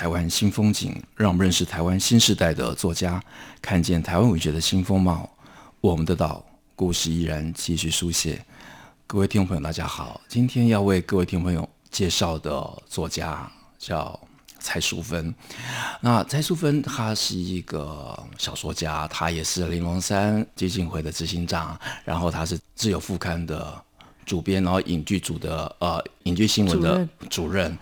台湾新风景，让我们认识台湾新时代的作家，看见台湾文学的新风貌。我们的岛故事依然继续书写。各位听众朋友，大家好，今天要为各位听众朋友介绍的作家叫蔡淑芬。那蔡淑芬她是一个小说家，她也是玲珑三基金会的执行长，然后她是自由副刊的。主编，然后影剧组的呃影剧新闻的主任，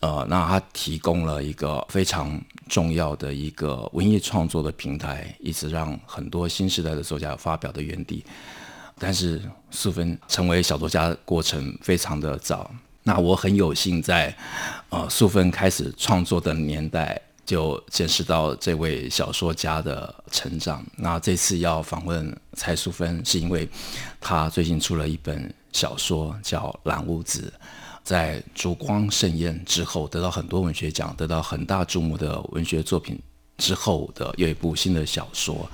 呃，那他提供了一个非常重要的一个文艺创作的平台，一直让很多新时代的作家有发表的园地。但是素芬成为小说家的过程非常的早，那我很有幸在呃素芬开始创作的年代就见识到这位小说家的成长。那这次要访问蔡淑芬，是因为她最近出了一本。小说叫《蓝屋子》，在烛光盛宴之后得到很多文学奖，得到很大注目的文学作品之后的又一部新的小说，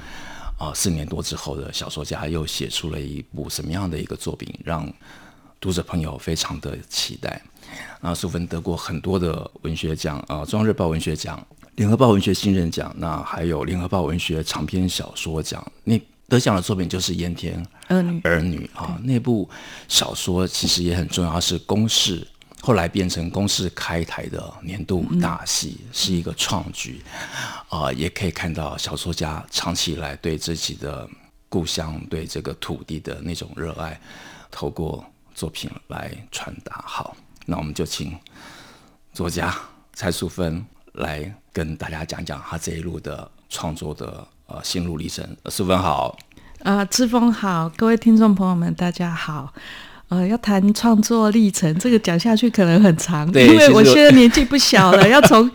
啊，四年多之后的小说家又写出了一部什么样的一个作品，让读者朋友非常的期待。那苏芬得过很多的文学奖啊，中央日报文学奖、联合报文学新人奖，那还有联合报文学长篇小说奖。那得奖的作品就是《盐田儿女》啊，那部小说其实也很重要，是公式后来变成公视开台的年度大戏，嗯、是一个创举啊、呃。也可以看到小说家长期以来对自己的故乡、对这个土地的那种热爱，透过作品来传达。好，那我们就请作家蔡淑芬来跟大家讲讲他这一路的创作的。呃，心路历程，淑芬好，呃，志峰好，各位听众朋友们，大家好。呃，要谈创作历程，这个讲下去可能很长，对因为我现在年纪不小了，要从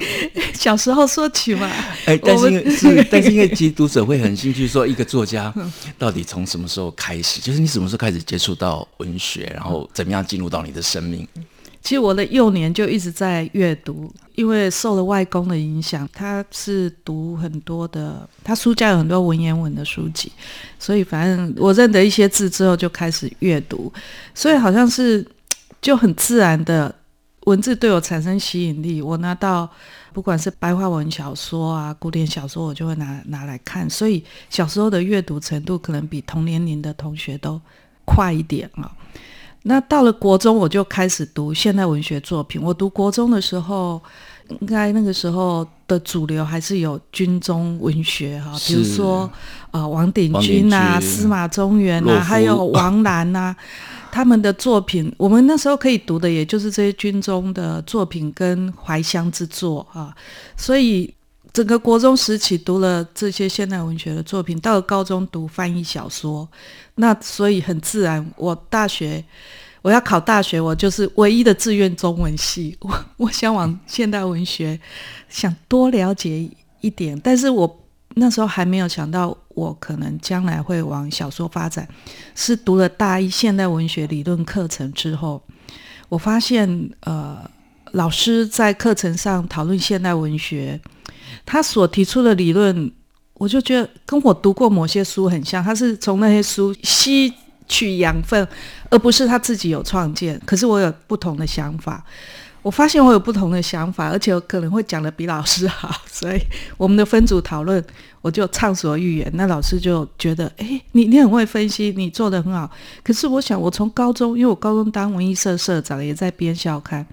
小时候说起嘛。哎，但是因为是，但是因为其实读者会很兴趣说，一个作家到底从什么时候开始？就是你什么时候开始接触到文学，然后怎么样进入到你的生命？其实我的幼年就一直在阅读，因为受了外公的影响，他是读很多的，他书架有很多文言文的书籍，所以反正我认得一些字之后就开始阅读，所以好像是就很自然的文字对我产生吸引力。我拿到不管是白话文小说啊、古典小说，我就会拿拿来看，所以小时候的阅读程度可能比同年龄的同学都快一点啊。那到了国中，我就开始读现代文学作品。我读国中的时候，应该那个时候的主流还是有军中文学哈，比如说呃王鼎钧啊、司马中原啊，还有王兰呐，他们的作品，我们那时候可以读的，也就是这些军中的作品跟怀乡之作啊，所以。整个国中时期读了这些现代文学的作品，到了高中读翻译小说，那所以很自然，我大学我要考大学，我就是唯一的志愿中文系。我 我想往现代文学，想多了解一点，但是我那时候还没有想到我可能将来会往小说发展。是读了大一现代文学理论课程之后，我发现呃，老师在课程上讨论现代文学。他所提出的理论，我就觉得跟我读过某些书很像。他是从那些书吸取养分，而不是他自己有创建。可是我有不同的想法，我发现我有不同的想法，而且我可能会讲得比老师好。所以我们的分组讨论，我就畅所欲言。那老师就觉得，诶，你你很会分析，你做得很好。可是我想，我从高中，因为我高中当文艺社社长，也在编校刊，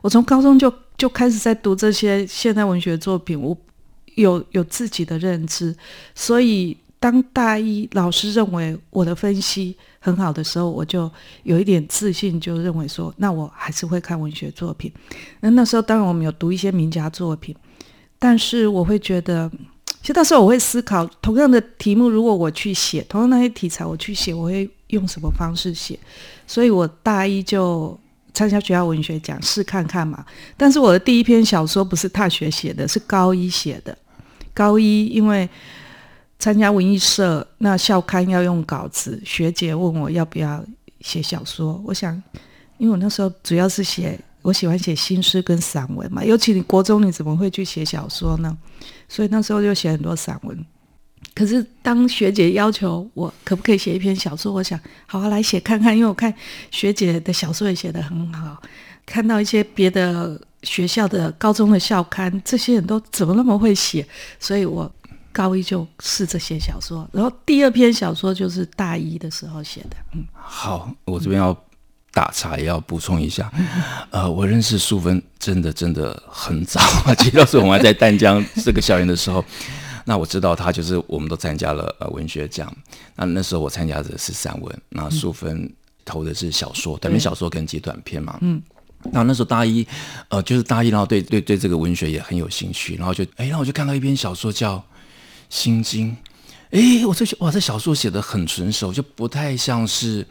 我从高中就就开始在读这些现代文学作品，我。有有自己的认知，所以当大一老师认为我的分析很好的时候，我就有一点自信，就认为说，那我还是会看文学作品。那那时候当然我们有读一些名家作品，但是我会觉得，其实那时候我会思考，同样的题目，如果我去写，同样那些题材我去写，我会用什么方式写？所以我大一就参加学校文学奖试看看嘛。但是我的第一篇小说不是大学写的，是高一写的。高一因为参加文艺社，那校刊要用稿子，学姐问我要不要写小说。我想，因为我那时候主要是写，我喜欢写新诗跟散文嘛。尤其你国中，你怎么会去写小说呢？所以那时候就写很多散文。可是当学姐要求我可不可以写一篇小说，我想好好来写看看，因为我看学姐的小说也写得很好，看到一些别的学校的高中的校刊，这些人都怎么那么会写，所以我高一就试着写小说，然后第二篇小说就是大一的时候写的。嗯，好，我这边要打岔，也要补充一下，呃，我认识淑芬真的真的很早，记得是我们还在淡江这个校园的时候。那我知道他就是我们都参加了呃文学奖，那那时候我参加的是散文，那淑芬投的是小说，短篇小说跟集短篇嘛。嗯。那那时候大一，呃，就是大一，然后对对对这个文学也很有兴趣，然后就哎，然后我就看到一篇小说叫《心经》，哎，我这哇，这小说写的很纯熟，就不太像是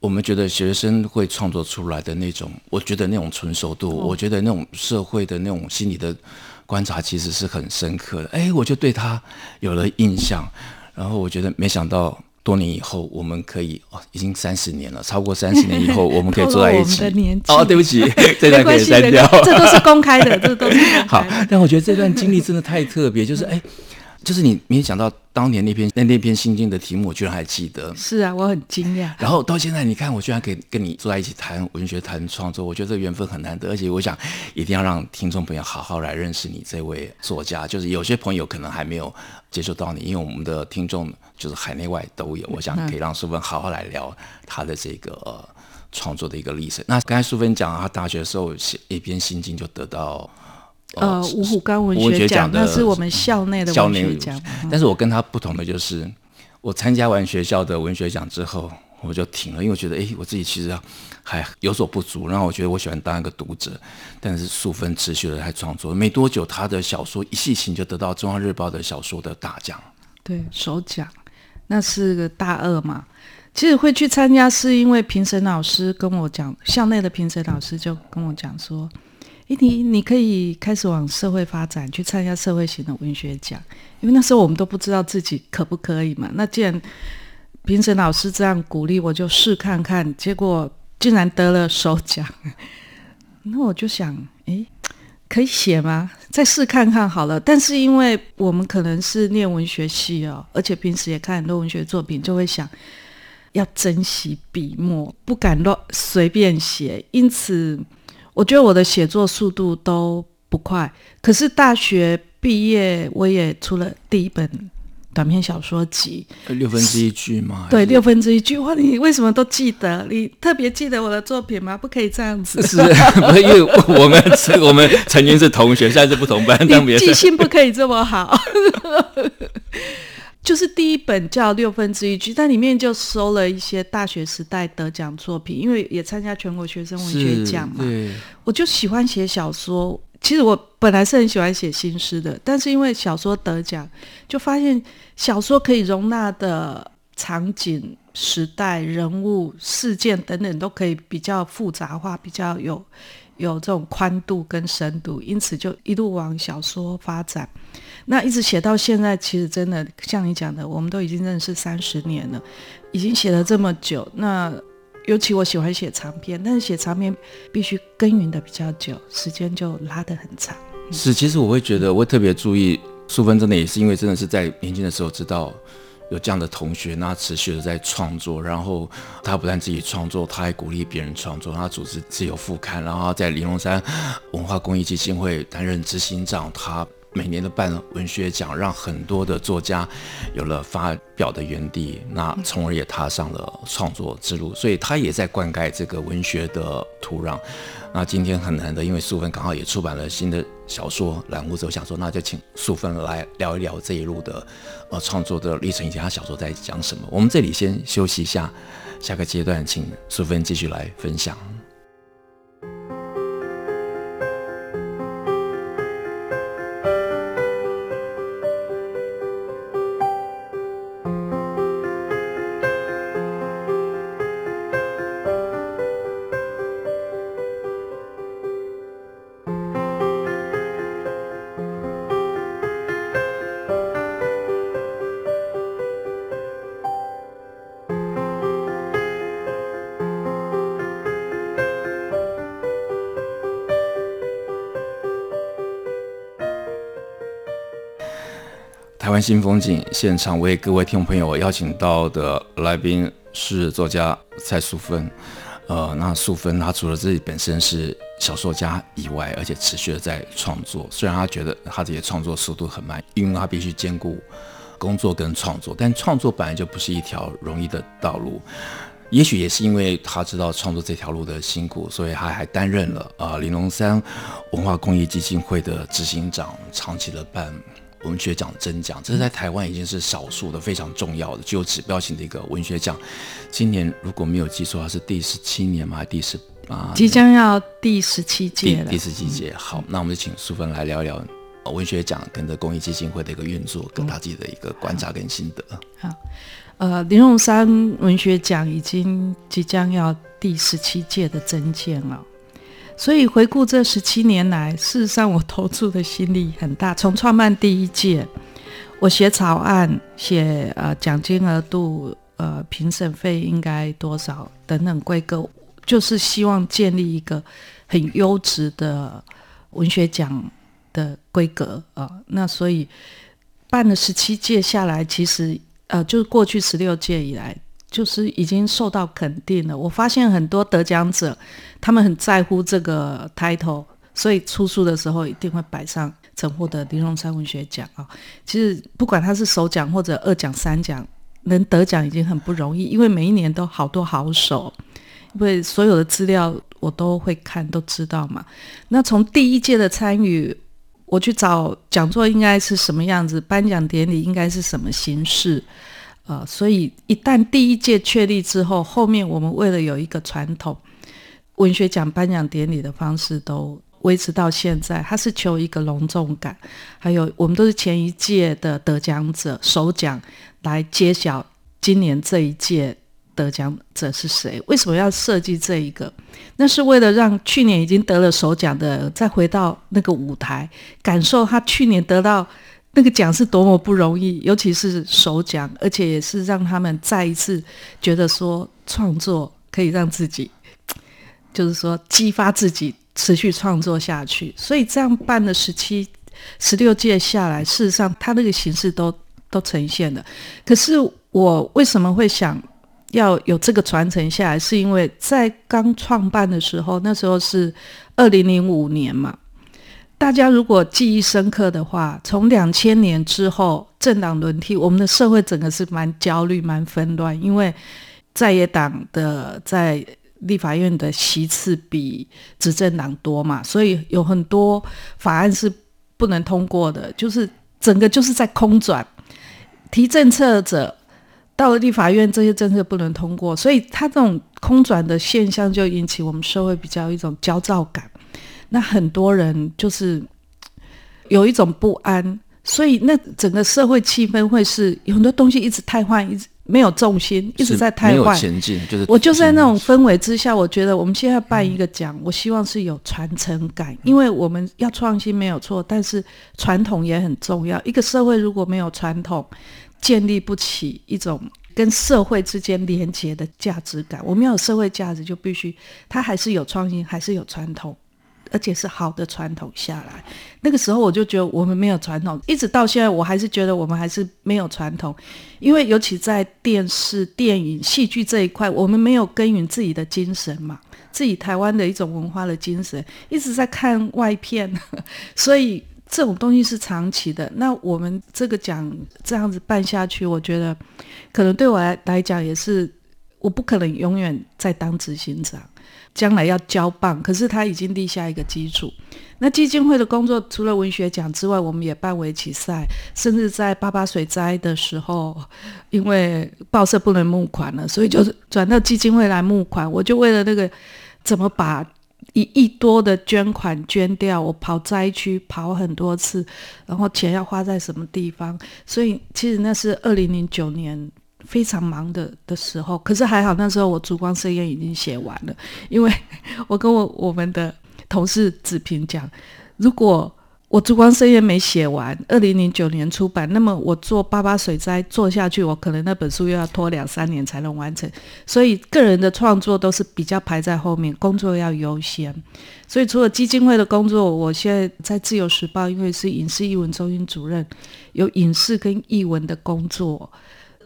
我们觉得学生会创作出来的那种，我觉得那种纯熟度，哦、我觉得那种社会的那种心理的。观察其实是很深刻的，哎，我就对他有了印象，然后我觉得没想到多年以后，我们可以哦，已经三十年了，超过三十年以后，我们可以坐在一起。哦，对不起，这段可以删掉，这都是公开的，这都是。好，但我觉得这段经历真的太特别，就是哎。就是你没想到当年那篇那那篇心经的题目，我居然还记得。是啊，我很惊讶。然后到现在，你看我居然可以跟你坐在一起谈文学、谈创作，我觉得这缘分很难得。而且我想一定要让听众朋友好好来认识你这位作家。就是有些朋友可能还没有接触到你，因为我们的听众就是海内外都有。我想可以让淑芬好好来聊他的这个、呃、创作的一个历程。那刚才淑芬讲，他大学的时候写一篇心经就得到。呃，五虎岗文学奖，那是我们校内的文学奖。但是我跟他不同的就是，我参加完学校的文学奖之后，我就停了，因为我觉得，哎，我自己其实还有所不足。然后我觉得我喜欢当一个读者，但是素芬持续的在创作，没多久，他的小说一系情就得到《中央日报》的小说的大奖，对，首奖。那是个大二嘛。其实会去参加，是因为评审老师跟我讲，校内的评审老师就跟我讲说。你你可以开始往社会发展，去参加社会型的文学奖，因为那时候我们都不知道自己可不可以嘛。那既然评审老师这样鼓励，我就试看看，结果竟然得了首奖。那我就想，诶，可以写吗？再试看看好了。但是因为我们可能是念文学系哦，而且平时也看很多文学作品，就会想要珍惜笔墨，不敢乱随便写，因此。我觉得我的写作速度都不快，可是大学毕业我也出了第一本短篇小说集，六分之一句吗？对，六分之一句。哇，你为什么都记得？你特别记得我的作品吗？不可以这样子。是，不是因为我们我们曾经是同学，现在是不同班，但别记性不可以这么好。就是第一本叫六分之一句，但里面就收了一些大学时代得奖作品，因为也参加全国学生文学奖嘛。我就喜欢写小说，其实我本来是很喜欢写新诗的，但是因为小说得奖，就发现小说可以容纳的场景、时代、人物、事件等等都可以比较复杂化，比较有有这种宽度跟深度，因此就一路往小说发展。那一直写到现在，其实真的像你讲的，我们都已经认识三十年了，已经写了这么久。那尤其我喜欢写长篇，但是写长篇必须耕耘的比较久，时间就拉得很长。是，其实我会觉得，我会特别注意淑芬，真的也是因为真的是在年轻的时候知道有这样的同学，那持续的在创作，然后他不但自己创作，他还鼓励别人创作，他组织自由副刊，然后在玲珑山文化公益基金会担任执行长，他。每年的办文学奖，让很多的作家有了发表的园地，那从而也踏上了创作之路。所以他也在灌溉这个文学的土壤。那今天很难得，因为淑芬刚好也出版了新的小说《蓝屋子》，我想说，那就请淑芬来聊一聊这一路的呃创作的历程，以及他小说在讲什么。我们这里先休息一下，下个阶段请淑芬继续来分享。台湾新风景现场为各位听众朋友邀请到的来宾是作家蔡淑芬。呃，那淑芬她除了自己本身是小说家以外，而且持续的在创作。虽然她觉得她这些创作速度很慢，因为她必须兼顾工作跟创作，但创作本来就不是一条容易的道路。也许也是因为他知道创作这条路的辛苦，所以他还担任了呃林龙三文化公益基金会的执行长，长期的办文学奖真奖，这是在台湾已经是少数的非常重要的具有指标性的一个文学奖。今年如果没有记错，它是第十七年吗？还是第十啊？即将要第十七届了。第十七届，好，那我们就请淑芬来聊一聊文学奖跟着公益基金会的一个运作，跟他自己的一个观察跟心得。好。好呃，林荣山文学奖已经即将要第十七届的真件了，所以回顾这十七年来，事实上我投注的心力很大。从创办第一届，我写草案，写呃奖金额度，呃评审费应该多少等等规格，就是希望建立一个很优质的文学奖的规格啊、呃。那所以办了十七届下来，其实。呃，就是过去十六届以来，就是已经受到肯定了。我发现很多得奖者，他们很在乎这个 title，所以出书的时候一定会摆上曾获得林荣三文学奖啊。其实不管他是首奖或者二奖、三奖，能得奖已经很不容易，因为每一年都好多好手，因为所有的资料我都会看，都知道嘛。那从第一届的参与。我去找讲座应该是什么样子，颁奖典礼应该是什么形式，呃，所以一旦第一届确立之后，后面我们为了有一个传统，文学奖颁奖典礼的方式都维持到现在，它是求一个隆重感，还有我们都是前一届的得奖者首奖来揭晓今年这一届。得奖者是谁？为什么要设计这一个？那是为了让去年已经得了首奖的，再回到那个舞台，感受他去年得到那个奖是多么不容易，尤其是首奖，而且也是让他们再一次觉得说，创作可以让自己，就是说激发自己持续创作下去。所以这样办的十七、十六届下来，事实上他那个形式都都呈现了。可是我为什么会想？要有这个传承下来，是因为在刚创办的时候，那时候是二零零五年嘛。大家如果记忆深刻的话，从两千年之后政党轮替，我们的社会整个是蛮焦虑、蛮纷乱，因为在野党的在立法院的席次比执政党多嘛，所以有很多法案是不能通过的，就是整个就是在空转，提政策者。到了立法院，这些政策不能通过，所以他这种空转的现象就引起我们社会比较一种焦躁感。那很多人就是有一种不安，所以那整个社会气氛会是有很多东西一直瘫痪，一直没有重心，一直在汰换。前进就是我就在那种氛围之下，我觉得我们现在办一个奖，嗯、我希望是有传承感，因为我们要创新没有错，但是传统也很重要。一个社会如果没有传统，建立不起一种跟社会之间连接的价值感。我们要有社会价值，就必须它还是有创新，还是有传统，而且是好的传统下来。那个时候我就觉得我们没有传统，一直到现在我还是觉得我们还是没有传统。因为尤其在电视、电影、戏剧这一块，我们没有耕耘自己的精神嘛，自己台湾的一种文化的精神，一直在看外片，所以。这种东西是长期的，那我们这个奖这样子办下去，我觉得可能对我来来讲也是，我不可能永远在当执行长，将来要交棒，可是他已经立下一个基础。那基金会的工作除了文学奖之外，我们也办围棋赛，甚至在八八水灾的时候，因为报社不能募款了，所以就是转到基金会来募款。我就为了那个怎么把。一亿多的捐款捐掉，我跑灾区跑很多次，然后钱要花在什么地方？所以其实那是二零零九年非常忙的的时候。可是还好那时候我烛光盛宴已经写完了，因为 我跟我我们的同事子平讲，如果我《烛光盛宴》没写完，二零零九年出版，那么我做八八水灾做下去，我可能那本书又要拖两三年才能完成。所以个人的创作都是比较排在后面，工作要优先。所以除了基金会的工作，我现在在《自由时报》，因为是影视艺文中心主任，有影视跟艺文的工作，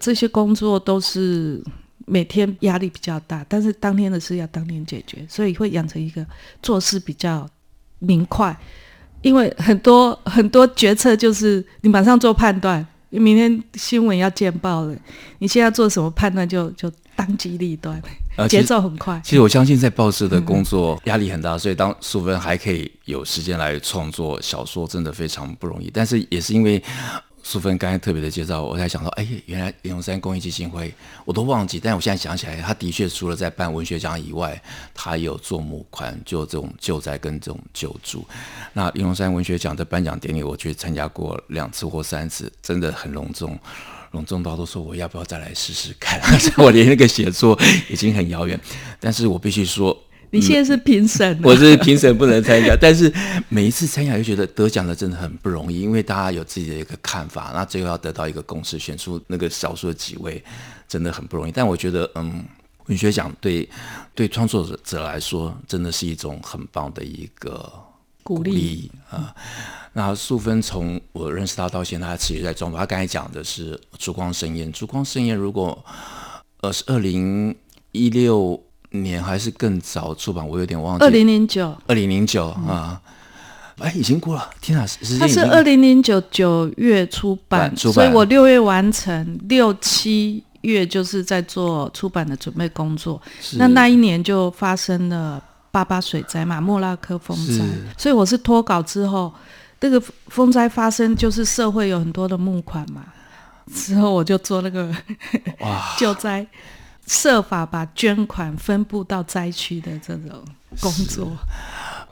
这些工作都是每天压力比较大，但是当天的事要当天解决，所以会养成一个做事比较明快。因为很多很多决策就是你马上做判断，明天新闻要见报了，你现在做什么判断就就当机立断，节奏很快。其实我相信在报社的工作压力很大，嗯、所以当淑芬还可以有时间来创作小说，真的非常不容易。但是也是因为。淑芬刚才特别的介绍，我才想到，哎，原来林荣山公益基金会我都忘记，但我现在想起来，他的确除了在办文学奖以外，他也有做募款，做这种救灾跟这种救助。那林荣山文学奖的颁奖典礼，我去参加过两次或三次，真的很隆重，隆重到都说我要不要再来试试看。我连那个写作已经很遥远，但是我必须说。你现在是评审、嗯，我是评审，不能参加。但是每一次参加，就觉得得奖的真的很不容易，因为大家有自己的一个看法，那最后要得到一个共识，选出那个少数的几位，真的很不容易。但我觉得，嗯，文学奖对对创作者来说，真的是一种很棒的一个鼓励啊。那素芬从我认识他到现在，他持续在创作。他刚才讲的是《烛光盛宴》，《烛光盛宴》如果呃是二零一六。年还是更早出版，我有点忘记。二零零九，二零零九啊，哎，已经过了，天啊，时间它是二零零九九月出版，出版，所以我六月完成，六七月就是在做出版的准备工作。那那一年就发生了八八水灾嘛，莫拉克风灾，所以我是脱稿之后，这个风灾发生就是社会有很多的募款嘛，之后我就做那个哇。救灾。设法把捐款分布到灾区的这种工作。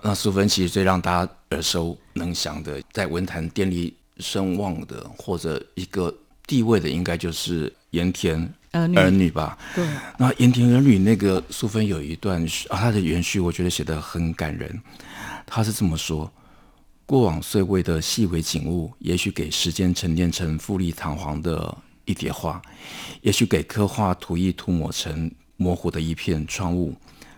那淑芬其实最让大家耳熟能详的，在文坛奠立声望的或者一个地位的，应该就是盐田儿女吧？对。那盐田儿女那个淑芬有一段啊，他的原序我觉得写得很感人。他是这么说：过往岁月的细微景物，也许给时间沉淀成富丽堂皇的。一叠画，也许给刻画涂意涂抹成模糊的一片窗雾。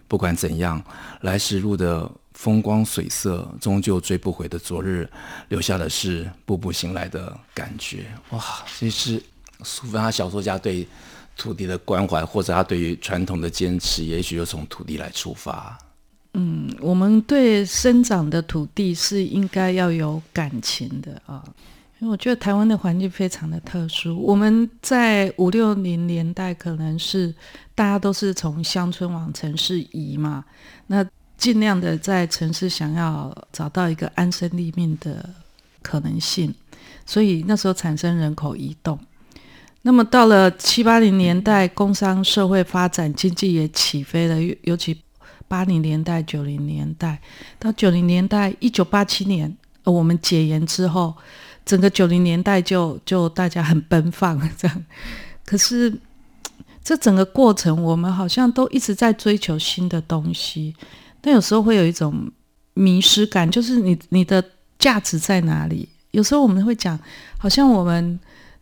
不管怎样，来时路的风光水色，终究追不回的昨日，留下的是步步醒来的感觉。哇，这是苏芬他小说家对土地的关怀，或者他对于传统的坚持，也许就从土地来出发。嗯，我们对生长的土地是应该要有感情的啊。因为我觉得台湾的环境非常的特殊，我们在五六零年代可能是大家都是从乡村往城市移嘛，那尽量的在城市想要找到一个安身立命的可能性，所以那时候产生人口移动。那么到了七八零年代，工商社会发展，经济也起飞了，尤其八零年代、九零年代到九零年代，一九八七年我们解严之后。整个九零年代就就大家很奔放 这样，可是这整个过程我们好像都一直在追求新的东西，但有时候会有一种迷失感，就是你你的价值在哪里？有时候我们会讲，好像我们。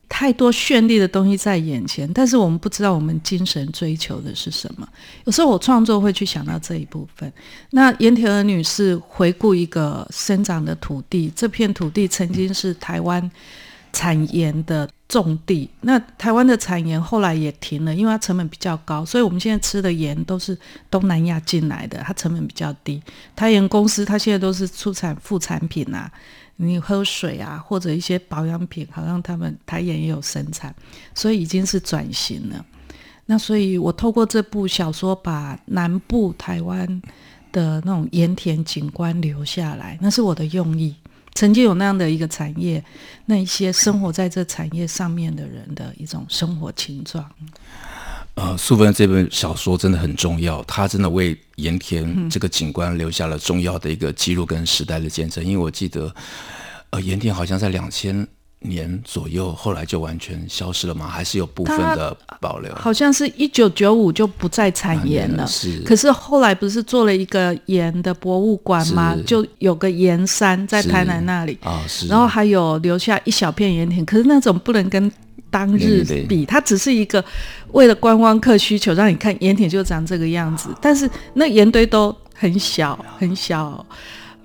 太多绚丽的东西在眼前，但是我们不知道我们精神追求的是什么。有时候我创作会去想到这一部分。那盐田儿女士回顾一个生长的土地，这片土地曾经是台湾产盐的重地。那台湾的产盐后来也停了，因为它成本比较高，所以我们现在吃的盐都是东南亚进来的，它成本比较低。台盐公司它现在都是出产副产品啊。你喝水啊，或者一些保养品，好像他们台盐也有生产，所以已经是转型了。那所以我透过这部小说，把南部台湾的那种盐田景观留下来，那是我的用意。曾经有那样的一个产业，那一些生活在这产业上面的人的一种生活情状。呃，素芬这本小说真的很重要，它真的为盐田这个景观留下了重要的一个记录跟时代的见证。因为我记得，呃，盐田好像在两千年左右，后来就完全消失了吗？还是有部分的保留？好像是一九九五就不再产盐了。是，可是后来不是做了一个盐的博物馆吗？就有个盐山在台南那里啊，是。然后还有留下一小片盐田，可是那种不能跟当日比，它只是一个为了观光客需求，让你看盐田就长这个样子。但是那盐堆都很小很小。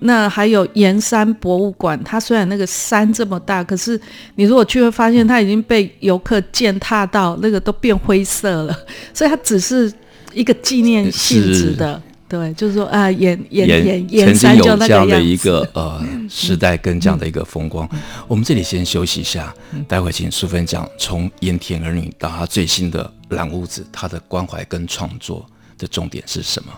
那还有盐山博物馆，它虽然那个山这么大，可是你如果去会发现，它已经被游客践踏到那个都变灰色了，所以它只是一个纪念性质的，对，就是说啊，盐盐盐盐山就那个样的一个呃时代跟这样的一个风光。我们这里先休息一下，待会请淑芬讲从盐田儿女到她最新的蓝屋子，她的关怀跟创作的重点是什么？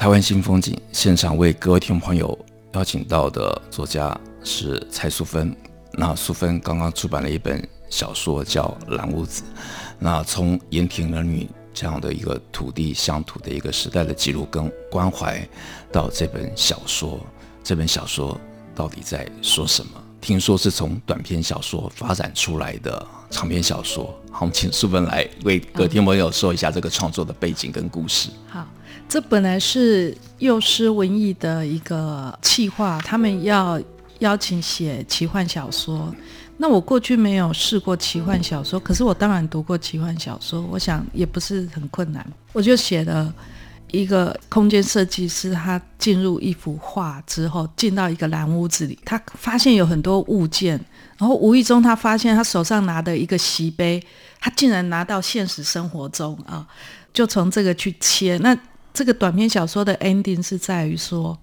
台湾新风景现场为各位听众朋友邀请到的作家是蔡淑芬。那淑芬刚刚出版了一本小说叫《蓝屋子》。那从盐田儿女这样的一个土地乡土的一个时代的记录跟关怀，到这本小说，这本小说到底在说什么？听说是从短篇小说发展出来的长篇小说。好，我们请淑芬来为各位听众朋友说一下这个创作的背景跟故事。好。这本来是幼师文艺的一个企划，他们要邀请写奇幻小说。那我过去没有试过奇幻小说，可是我当然读过奇幻小说，我想也不是很困难。我就写了一个空间设计师，他进入一幅画之后，进到一个蓝屋子里，他发现有很多物件，然后无意中他发现他手上拿的一个席杯，他竟然拿到现实生活中啊，就从这个去切那。这个短篇小说的 ending 是在于说，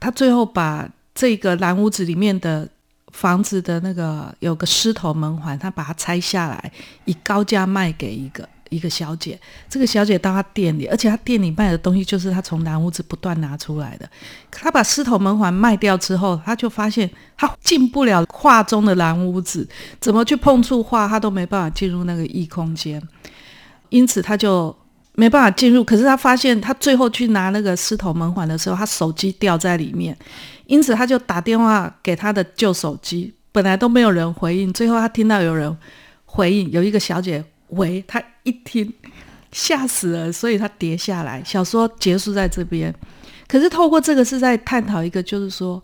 他最后把这个蓝屋子里面的房子的那个有个狮头门环，他把它拆下来，以高价卖给一个一个小姐。这个小姐到他店里，而且他店里卖的东西就是他从蓝屋子不断拿出来的。他把狮头门环卖掉之后，他就发现他进不了画中的蓝屋子，怎么去碰触画，他都没办法进入那个异空间。因此，他就。没办法进入，可是他发现他最后去拿那个狮头门环的时候，他手机掉在里面，因此他就打电话给他的旧手机，本来都没有人回应，最后他听到有人回应，有一个小姐喂，他一听吓死了，所以他跌下来。小说结束在这边，可是透过这个是在探讨一个，就是说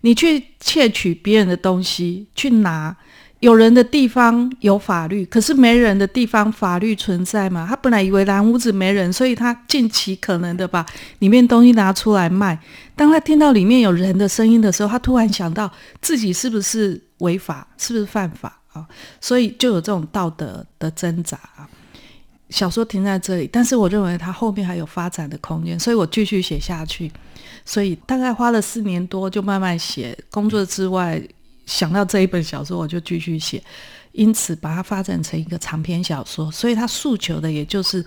你去窃取别人的东西去拿。有人的地方有法律，可是没人的地方法律存在吗？他本来以为蓝屋子没人，所以他尽其可能的把里面东西拿出来卖。当他听到里面有人的声音的时候，他突然想到自己是不是违法，是不是犯法啊？所以就有这种道德的挣扎啊。小说停在这里，但是我认为他后面还有发展的空间，所以我继续写下去。所以大概花了四年多，就慢慢写。工作之外。想到这一本小说，我就继续写，因此把它发展成一个长篇小说。所以它诉求的也就是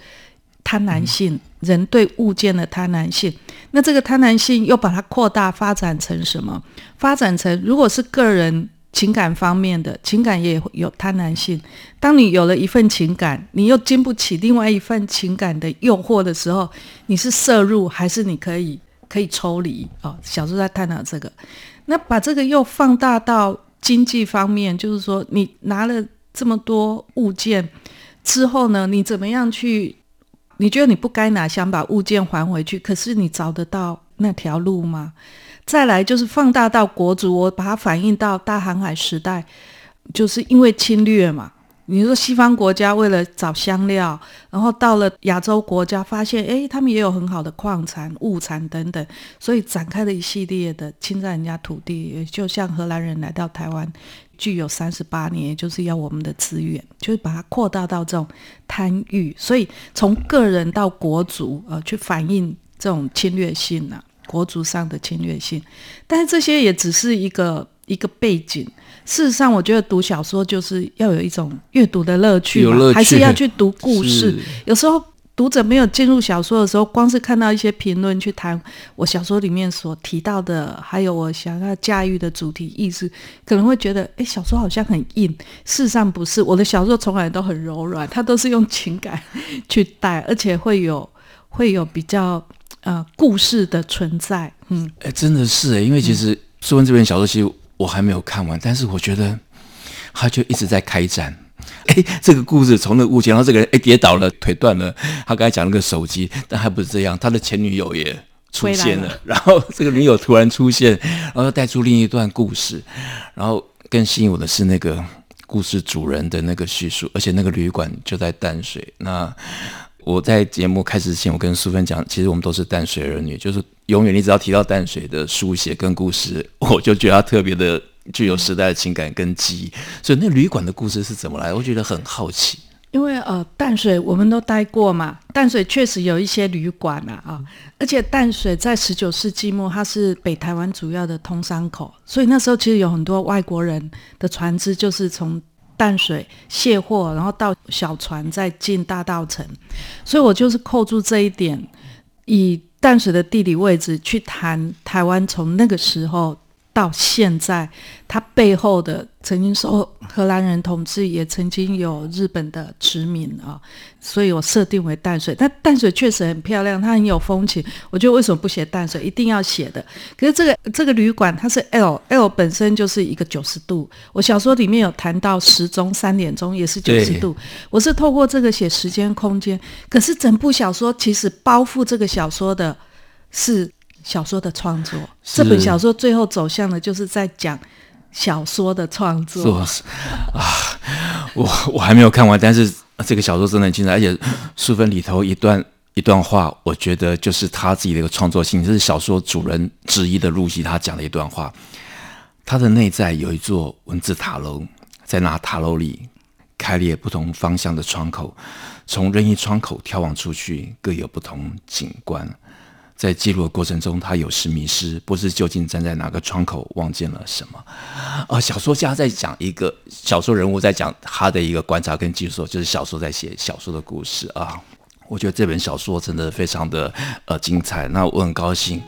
贪婪性，人对物件的贪婪性。那这个贪婪性又把它扩大发展成什么？发展成如果是个人情感方面的情感也有贪婪性。当你有了一份情感，你又经不起另外一份情感的诱惑的时候，你是摄入还是你可以可以抽离？哦，小说在探讨这个。那把这个又放大到经济方面，就是说，你拿了这么多物件之后呢，你怎么样去？你觉得你不该拿，想把物件还回去，可是你找得到那条路吗？再来就是放大到国足，我把它反映到大航海时代，就是因为侵略嘛，你说西方国家为了找香料，然后到了亚洲国家，发现诶，他们也有很好的矿产、物产等等，所以展开了一系列的侵占人家土地，也就像荷兰人来到台湾，具有三十八年，就是要我们的资源，就是把它扩大到这种贪欲，所以从个人到国族，呃，去反映这种侵略性啊，国族上的侵略性，但是这些也只是一个一个背景。事实上，我觉得读小说就是要有一种阅读的乐趣，嘛，还是要去读故事。有时候读者没有进入小说的时候，光是看到一些评论去谈我小说里面所提到的，还有我想要驾驭的主题意识，可能会觉得，哎，小说好像很硬。事实上不是，我的小说从来都很柔软，它都是用情感去带，而且会有会有比较呃故事的存在。嗯，哎，真的是哎，因为其实素芬这本小说其实。我还没有看完，但是我觉得他就一直在开展。哎，这个故事从那个物件，然后这个人哎跌倒了，腿断了。他刚才讲那个手机，但还不是这样，他的前女友也出现了。了然后这个女友突然出现，然后带出另一段故事。然后更吸引我的是那个故事主人的那个叙述，而且那个旅馆就在淡水。那我在节目开始之前，我跟素芬讲，其实我们都是淡水儿女，就是永远你只要提到淡水的书写跟故事，我就觉得它特别的具有时代的情感跟记忆。所以那旅馆的故事是怎么来？我觉得很好奇。因为呃，淡水我们都待过嘛，淡水确实有一些旅馆啊，啊，而且淡水在十九世纪末，它是北台湾主要的通商口，所以那时候其实有很多外国人的船只就是从。淡水卸货，然后到小船再进大道城，所以我就是扣住这一点，以淡水的地理位置去谈台湾从那个时候到现在，它背后的。曾经受荷兰人统治，也曾经有日本的殖民啊，所以我设定为淡水。但淡水确实很漂亮，它很有风情。我觉得为什么不写淡水，一定要写的？可是这个这个旅馆它是 L L 本身就是一个九十度。我小说里面有谈到时钟三点钟也是九十度，我是透过这个写时间空间。可是整部小说其实包覆这个小说的是小说的创作。这本小说最后走向的就是在讲。小说的创作啊，我我还没有看完，但是这个小说真的很精彩，而且书分里头一段一段话，我觉得就是他自己的一个创作性，这是小说主人之一的露西他讲的一段话。他的内在有一座文字塔楼，在那塔楼里开裂不同方向的窗口，从任意窗口眺望出去，各有不同景观。在记录的过程中，他有时迷失，不知究竟站在哪个窗口，望见了什么。啊，小说家在讲一个小说人物在讲他的一个观察跟技术，就是小说在写小说的故事啊。我觉得这本小说真的非常的呃精彩。那我很高兴，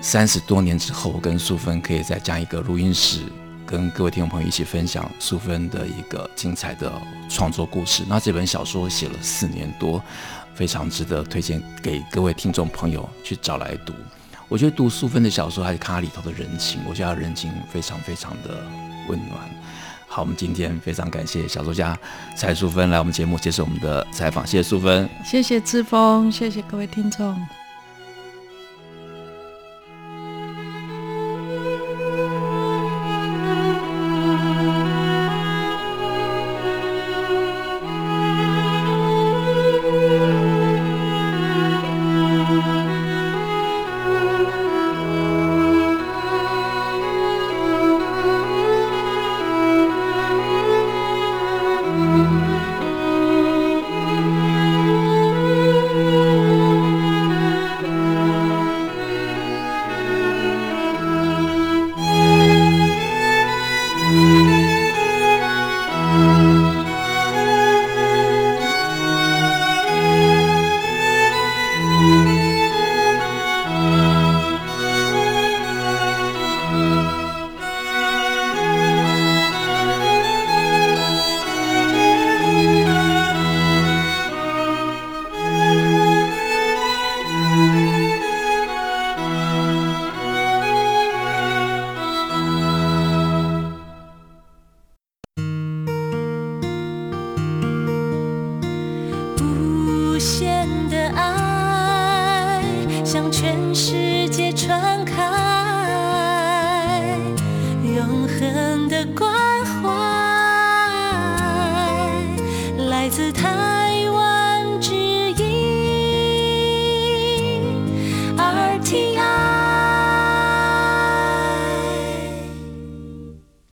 三十多年之后，我跟淑芬可以再讲一个录音室，跟各位听众朋友一起分享淑芬的一个精彩的创作故事。那这本小说写了四年多。非常值得推荐给各位听众朋友去找来读。我觉得读素芬的小说，还是看它里头的人情，我觉得他人情非常非常的温暖。好，我们今天非常感谢小说家蔡淑芬来我们节目接受我们的采访，谢谢淑芬，谢谢志峰，谢谢各位听众。